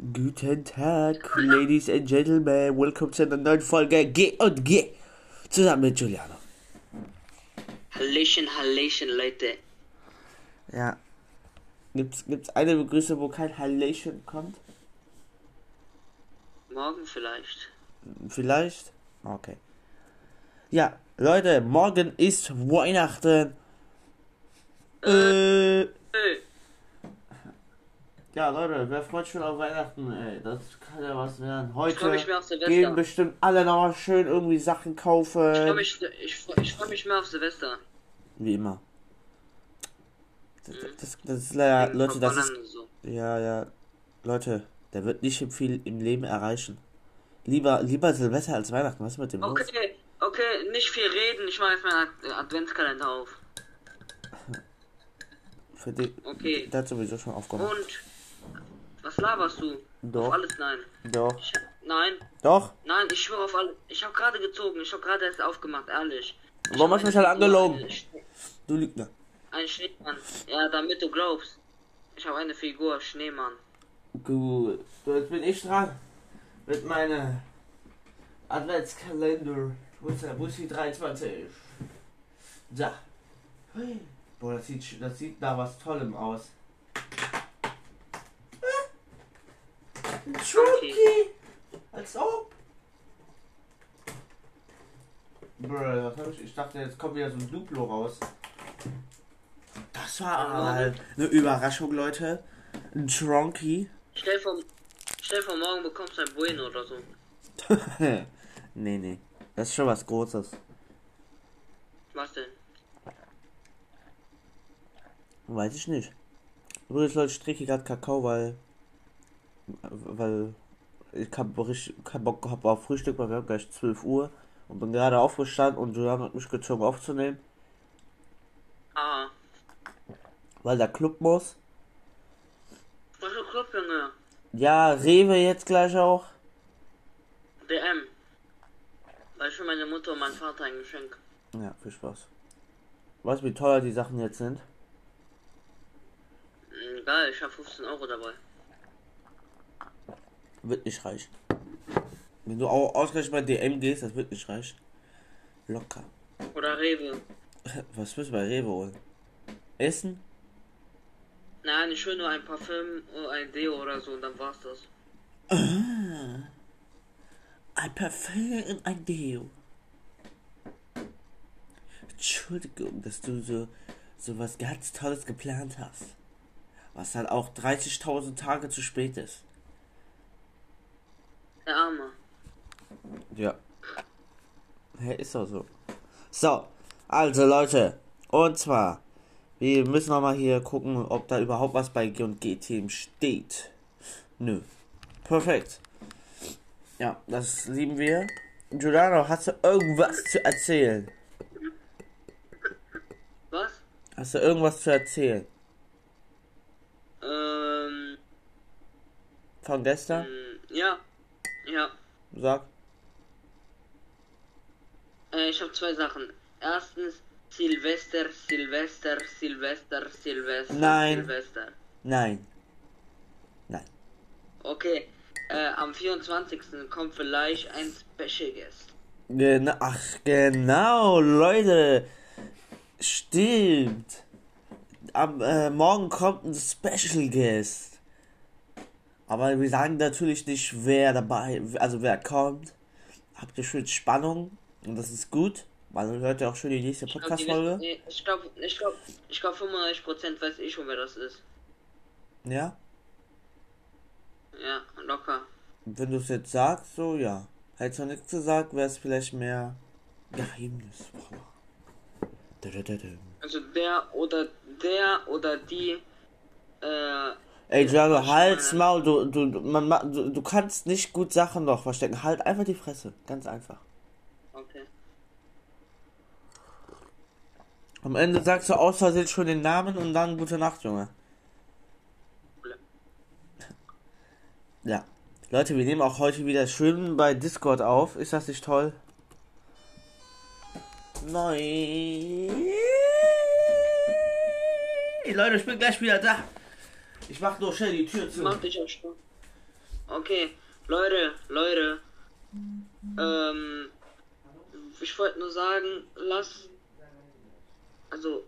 Guten Tag, Ladies and Gentlemen. Welcome zu einer neuen Folge G und G. Zusammen mit Juliano. Hallöchen, Hallöchen, Leute. Ja. Gibt's, gibt's eine Begrüßung, wo kein Hallöchen kommt? Morgen vielleicht. Vielleicht? Okay. Ja, Leute, morgen ist Weihnachten. Äh. Äh, Ja, Leute, wer freut sich schon auf Weihnachten, ey? Das kann ja was werden. Heute gehen bestimmt alle nochmal schön irgendwie Sachen Ich freue kaufen. mich, ich, freu- ich freu mich mehr auf Silvester. Wie immer. Das, das, das ist leider, Wegen Leute, das ist. So. Ja, ja. Leute, der wird nicht viel im Leben erreichen. Lieber, lieber Silvester als Weihnachten. Was ist mit dem los? Okay, okay, nicht viel reden. Ich mache jetzt meinen Ad- Adventskalender auf. Für die, Okay. der hat sowieso schon aufgemacht. Und was laberst du? Doch. Auf alles nein. Doch. Ich, nein, Doch? nein, ich schwöre auf alles. Ich habe gerade gezogen. Ich habe gerade erst aufgemacht, ehrlich. Ich Warum hast du mich halt angelogen? Du Lügner. Ein Schneemann. Ja, damit du glaubst. Ich habe eine Figur, Schneemann. Gut. So, jetzt bin ich dran. Mit meiner Adventskalender. Wo ist der? Die 23? Da. Hui. Boah, das sieht, das sieht nach was Tollem aus. Ein Schunki! Als ob! Bruh, was hab ich? Ich dachte, jetzt kommt wieder so ein Duplo raus. Das war aber eine Überraschung, Leute. Ein Tronky. Stell vor, stell vor morgen bekommst du ein Bueno oder so. nee, nee. Das ist schon was Großes. Was denn? Weiß ich nicht. Übrigens, Leute, ich trinke gerade Kakao, weil. Weil. Ich keinen Bock gehabt auf Frühstück, weil wir haben gleich 12 Uhr. Und bin gerade aufgestanden und Julian hat mich gezwungen aufzunehmen, Ah, weil der Club muss. was für Club, Junge? Ja, Rewe jetzt gleich auch. DM. Weil für meine Mutter und meinen Vater ein Geschenk. Ja, viel Spaß. Weißt du, wie teuer die Sachen jetzt sind? Mm, Geil, ich habe 15 Euro dabei. Wird nicht reichen. Wenn du auch ausgerechnet bei DM gehst, das wird nicht reichen. Locker. Oder Rewe. Was willst du bei Rewe holen? Essen? Nein, ich will nur ein Parfüm oder ein Deo oder so und dann war's das. Ein Parfüm und ein Deo. Entschuldigung, dass du so, so was ganz Tolles geplant hast. Was dann auch 30.000 Tage zu spät ist. Der Arme. Ja. Hä, ist doch so. So, also Leute. Und zwar, wir müssen noch mal hier gucken, ob da überhaupt was bei G&G-Team steht. Nö. Perfekt. Ja, das lieben wir. Giuliano, hast du irgendwas zu erzählen? Was? Hast du irgendwas zu erzählen? Ähm, Von gestern? ja. Ja. Sag. Äh, ich habe zwei Sachen. Erstens Silvester, Silvester, Silvester, Silvester, Nein. Silvester. Nein. Nein. Okay. Äh, am 24. kommt vielleicht ein Special Guest. Genau, ach genau, Leute. Stimmt. Am äh, morgen kommt ein Special Guest. Aber wir sagen natürlich nicht, wer dabei, also wer kommt. Habt ihr schön Spannung und das ist gut, weil dann hört ihr auch schon die nächste Podcast-Folge. ich glaube, ich glaube, ich glaube 95% weiß ich schon, wer das ist. Ja? Ja, locker. Wenn du es jetzt sagst, so ja. Hättest du nichts gesagt, wäre es vielleicht mehr Geheimnis. Also der oder der oder die äh, Ey, Ich halt's Maul, du, du, du- man, ma- du, du kannst nicht gut Sachen noch verstecken. Halt einfach die Fresse. Ganz einfach. okay. Am Ende sagst du aus Versehen schon den Namen und dann gute Nacht, Junge. Ja. Leute, wir nehmen auch heute wieder schön bei Discord auf. Ist das nicht toll? Neu. Leute, ich bin gleich wieder da. Ich mach nur schnell die Tür zu. Mach dich auch schon. Okay, Leute, Leute. Ähm, ich wollte nur sagen, lass. Also,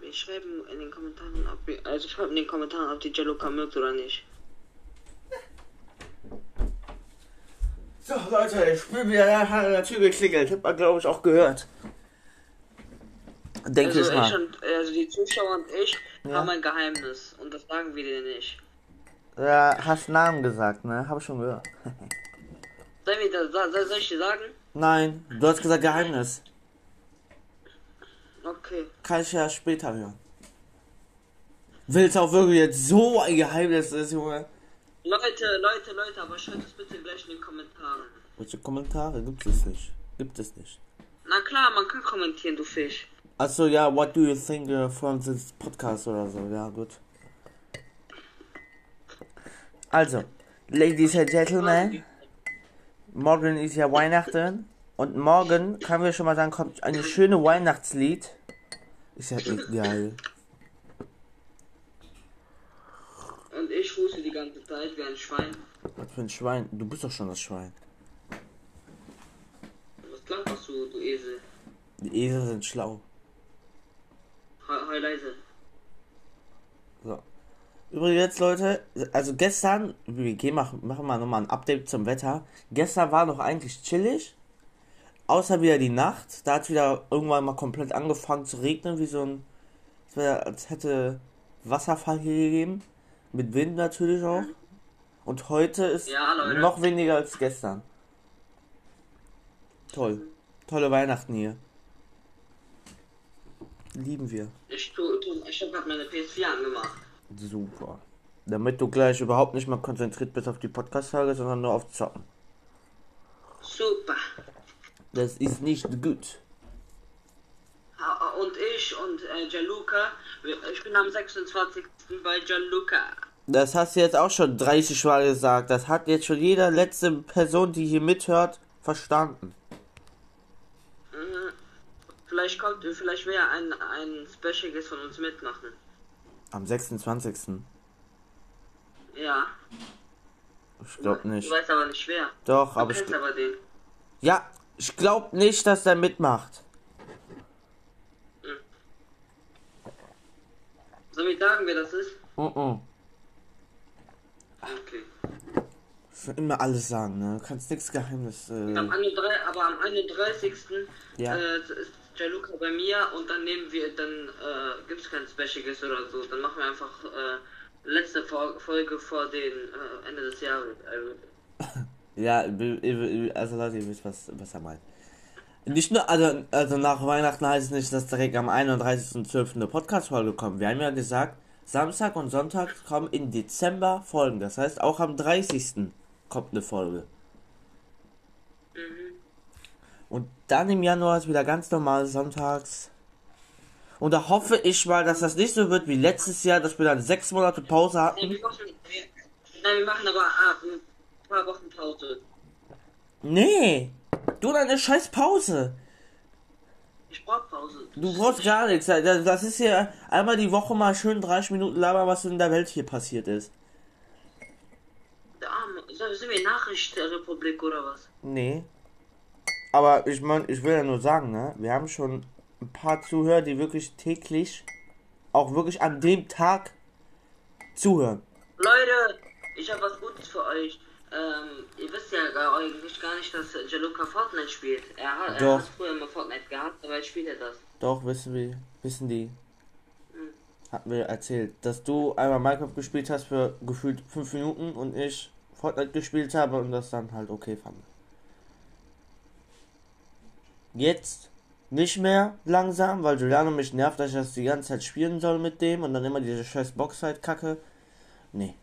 wir schreiben in den Kommentaren, ob wir, also schreibt in den Kommentaren, ob die Jaluka mögt oder nicht. So, Leute, ich bin wieder an der Tür geklingelt. Hat man, glaube ich, auch gehört. Denke Also ich ich mal. und also die Zuschauer und ich Ja. haben ein Geheimnis und das sagen wir dir nicht. Ja, hast Namen gesagt, ne? Hab ich schon gehört. Soll ich dir sagen? Nein, du hast gesagt Geheimnis. Okay. Kann ich ja später hören. Willst auch wirklich jetzt so ein Geheimnis ist, Junge? Leute, Leute, Leute, aber schreibt es bitte gleich in den Kommentaren. Welche Kommentare gibt es nicht? Gibt es nicht. Na klar, man kann kommentieren, du Fisch. Achso, ja, what do you think uh, from this podcast oder so? Ja, gut. Also, Ladies and Gentlemen, morgen ist ja Weihnachten und morgen, kann wir schon mal sagen, kommt eine schöne Weihnachtslied. Ist ja echt geil. Und ich huste die ganze Zeit wie ein Schwein. Was für ein Schwein? Du bist doch schon das Schwein. Was klapperst du, du Esel? Die Esel sind schlau. Heu leise. So. Übrigens, Leute, also gestern, wir gehen machen, machen mal nochmal ein Update zum Wetter. Gestern war noch eigentlich chillig. Außer wieder die Nacht. Da hat wieder irgendwann mal komplett angefangen zu regnen, wie so ein. Es als hätte Wasserfall hier gegeben. Mit Wind natürlich auch. Und heute ist Ja, noch weniger als gestern. Toll. Tolle Weihnachten hier. Lieben wir. Ich, tu, ich hab grad meine PS4 angemacht. Super. Damit du gleich überhaupt nicht mehr konzentriert bist auf die Podcast-Folge, sondern nur auf Zocken. Super. Das ist nicht gut. Ha- Und ich und äh, Gianluca, ich bin am 26. bei Gianluca. Das hast du jetzt auch schon 30 Mal gesagt. Das hat jetzt schon jede letzte Person, die hier mithört, verstanden. Mhm. Vielleicht kommt, vielleicht wäre ein, ein Special Guest von uns mitmachen. Am 26. Ja. Ich glaube nicht. Du weißt aber nicht wer. Doch, Du aber ich. aber den. Ja, ich glaube nicht, dass der mitmacht. Soll ich sagen, wer das ist? Mhm. Okay. Ich will immer alles sagen, ne? Du kannst nichts Geheimnis. Äh, Am 31, aber am 31. Ja. Äh, ist Gianluca bei mir und dann nehmen wir, dann äh, gibt es kein Special Guest oder so. Dann machen wir einfach äh, letzte Fol- Folge vor den äh, Ende des Jahres. Ja, also Leute, ihr wisst, was, was er meint. Nicht nur, also, also nach Weihnachten heißt es nicht, dass direkt am 31.12. eine Podcast-Folge kommt. Wir haben ja gesagt, Samstag und Sonntag kommen im Dezember Folgen. Das heißt, auch am 30. kommt eine Folge. mhm. Und dann im Januar ist wieder ganz normal sonntags. Und da hoffe ich mal, dass das nicht so wird wie letztes Jahr, dass wir dann sechs Monate Pause hatten. nein, wir machen aber ein paar Wochen Pause. Nee, du deine scheiß Pause. Ich brauch Pause. Du brauchst gar nichts. Das ist ja einmal die Woche mal schön 30 Minuten labern, was in der Welt hier passiert ist. Der Arme. Sind wir Nachrichtenrepublik oder was? Nee. Aber ich meine, ich will ja nur sagen, ne? Wir haben schon ein paar Zuhörer, die wirklich täglich, auch wirklich an dem Tag zuhören. Leute, ich habe was Gutes für euch. Ähm, ihr wisst ja gar, eigentlich gar nicht, dass Jaluka Fortnite spielt. Er hat, er Doch. hat früher immer Fortnite gehabt, aber jetzt spielt er das. Doch, wissen wir, wissen die. Hatten wir erzählt, dass du einmal Minecraft gespielt hast für gefühlt 5 Minuten und ich Fortnite gespielt habe und das dann halt okay fand. Jetzt nicht mehr langsam, weil Giuliano mich nervt, dass ich das die ganze Zeit spielen soll mit dem und dann immer diese scheiß Boxheit kacke. Nee.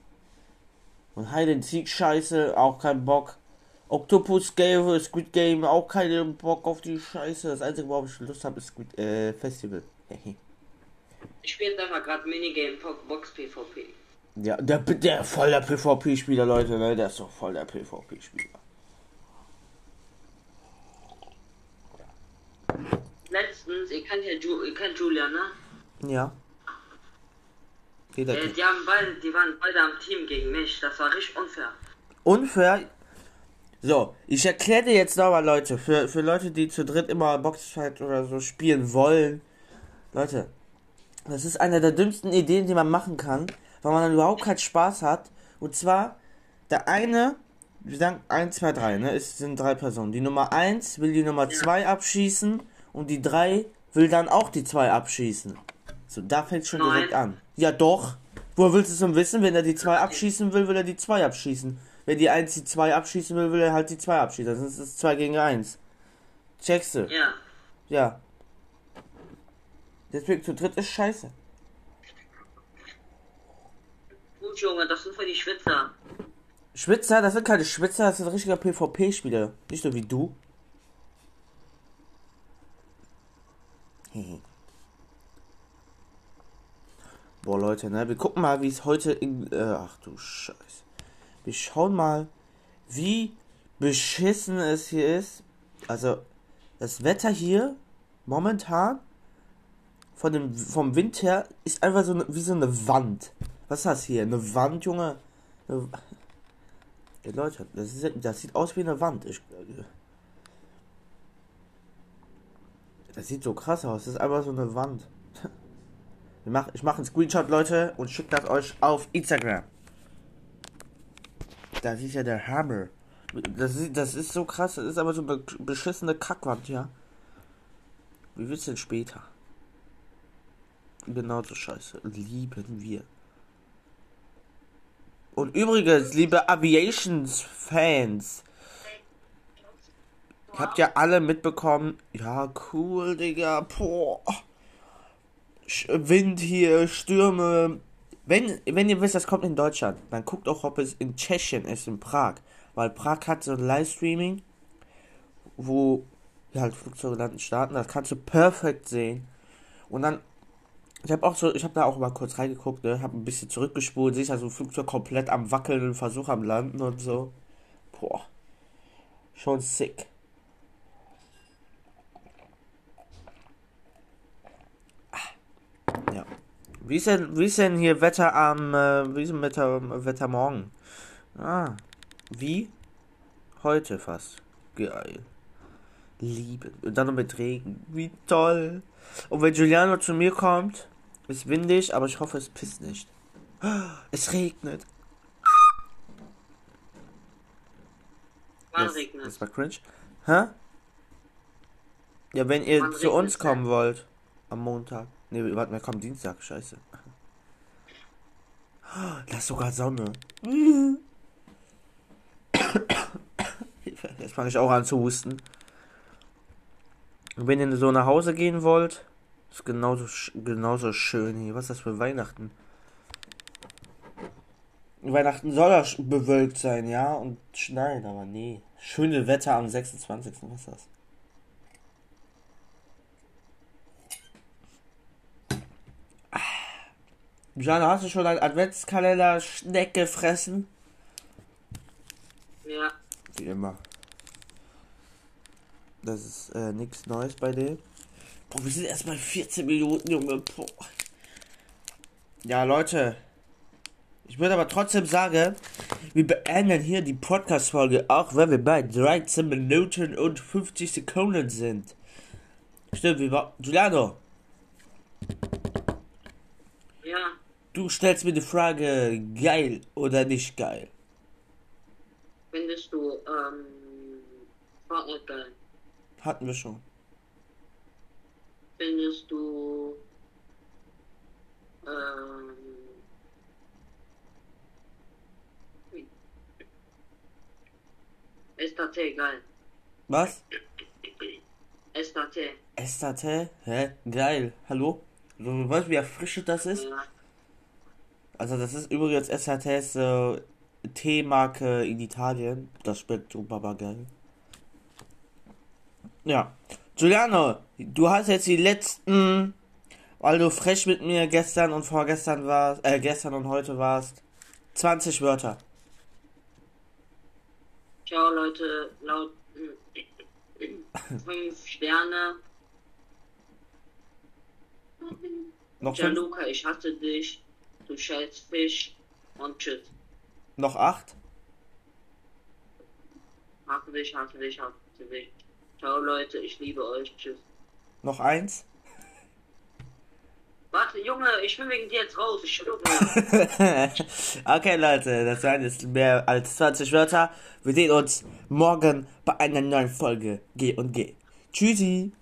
Und Hide and Seek Scheiße, auch kein Bock. Octopus Game, Squid Game, auch keinen Bock auf die Scheiße. Das einzige, worauf ich Lust habe, ist Squid äh, Festival. Ich spiele einfach gerade Minigame Box PvP. ja, der, der voll der PvP-Spieler, Leute, ne? Der ist doch voll der PvP-Spieler. Letztens, ihr kennt ja Ju ihr kennt Julia, ne? Ja. Jeder Äh, die haben beide, die waren beide am Team gegen mich. Das war richtig unfair. unfair. So, ich erkläre dir jetzt nochmal, Leute, für, für Leute, die zu dritt immer Boxfight oder so spielen wollen. Leute, das ist eine der dümmsten Ideen, die man machen kann, weil man dann überhaupt keinen Spaß hat. Und zwar, der eine, wir sagen 1, 2, 3, ne? Es sind drei Personen. Die Nummer 1 will die Nummer 2 abschießen und die 3 will dann auch die 2 abschießen. So, da fängt schon Nein. direkt an. Ja, doch. Woher willst du es denn wissen? Wenn er die 2 abschießen will, will er die 2 abschießen. Wenn die 1 die 2 abschießen will, will er halt die 2 abschießen. Sonst ist es 2 gegen 1. Checkst du? Ja. Ja. Deswegen zu dritt ist scheiße. Gut, Junge, das sind für die Schwitzer. Schwitzer, das sind keine Schwitzer, das sind richtiger PvP-Spieler. Nicht so wie du. Hehe. Boah, Leute, ne? Wir gucken mal, wie es heute in. Äh, ach du Scheiße. Wir schauen mal, wie beschissen es hier ist. Also, das Wetter hier momentan von dem, vom Wind her ist einfach so ne, wie so eine Wand. Was ist das hier? Eine Wand, Junge? Eine, ja, Leute, das, ist, das sieht aus wie eine Wand. Ich, das sieht so krass aus. Das ist einfach so eine Wand. Mach, ich mache einen Screenshot, Leute, und schicke das euch auf Instagram. Das ist ja der Hammer. Das ist, das ist so krass. Das ist aber so eine beschissene Kackwand, ja. Wie wird's denn später? Genauso scheiße. Lieben wir. Und übrigens, liebe Aviations-Fans, habt ja alle mitbekommen, ja, cool, Digga, boah. Wind hier, Stürme. Wenn, wenn ihr wisst, das kommt in Deutschland, dann guckt auch, ob es in Tschechien ist, in Prag. Weil Prag hat so ein Livestreaming, wo halt Flugzeuge landen, starten. Das kannst du perfekt sehen. Und dann ich habe auch so, ich habe da auch mal kurz reingeguckt, ne, habe ein bisschen zurückgespult, sehe ich also ein Flugzeug komplett am wackeln und Versuch am landen und so. Boah. Schon sick. Ah. Ja. Wie ist denn, wie ist denn hier Wetter am, äh, wie ist denn Wetter, Wetter morgen? Ah. Wie? Heute fast. Geil. Liebe. Und dann noch mit Regen. Wie toll. Und wenn Giuliano zu mir kommt, ist windig, aber ich hoffe, es pisst nicht. Es regnet. Wann Das, regnet das war cringe. Hä? Ja, wenn ihr Wann zu uns kommen wollt. Am Montag. Ne, warte, wir kommen Dienstag. Scheiße. Da ist sogar Sonne. Jetzt fange ich auch an zu husten. Und wenn ihr so nach Hause gehen wollt, ist genauso, genauso schön hier. Was ist das für Weihnachten? Weihnachten soll ja bewölkt sein, ja, und schneien, aber nee. Schöne Wetter am 26. Was ist das? Jana, hast du schon einen Adventskalender Schneck gefressen? Ja. Wie immer. Das ist äh, nichts Neues bei dem. Boah, wir sind erst mal 14 Minuten, Junge. Boah. Ja, Leute. Ich würde aber trotzdem sagen, wir beenden hier die Podcast-Folge, auch wenn wir bei 13 Minuten und 50 Sekunden sind. Stimmt, wie war. Giuliano. Du stellst mir die Frage, geil oder nicht geil? Findest du, ähm, Fortnite geil? Hatten wir schon. Findest du, ähm, STT geil. Was? STT. SAT? Hä? Geil. Hallo? Du weißt, wie erfrischend das ist? Ja. Also, das ist übrigens SATs äh, Teemarke in Italien. Das schmeckt baba geil. Ja. Giuliano, du hast jetzt die letzten, weil du frech mit mir gestern und vorgestern warst, äh, gestern und heute warst, 20 Wörter. Ciao Leute, laut 5 Sterne. Noch? Gianluca, ich hasse dich. Du scheiß Fisch. Und tschüss. Noch acht? Hasse dich, hasse dich, hasse dich. Ciao Leute, ich liebe euch. Tschüss. Noch eins? Warte, Junge, ich will wegen dir jetzt raus. Ich schwöre. okay, Leute, das waren jetzt mehr als 20 Wörter. Wir sehen uns morgen bei einer neuen Folge G und G. Tschüssi.